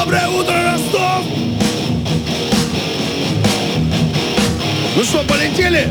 Доброе утро, Ростов! Ну что, полетели?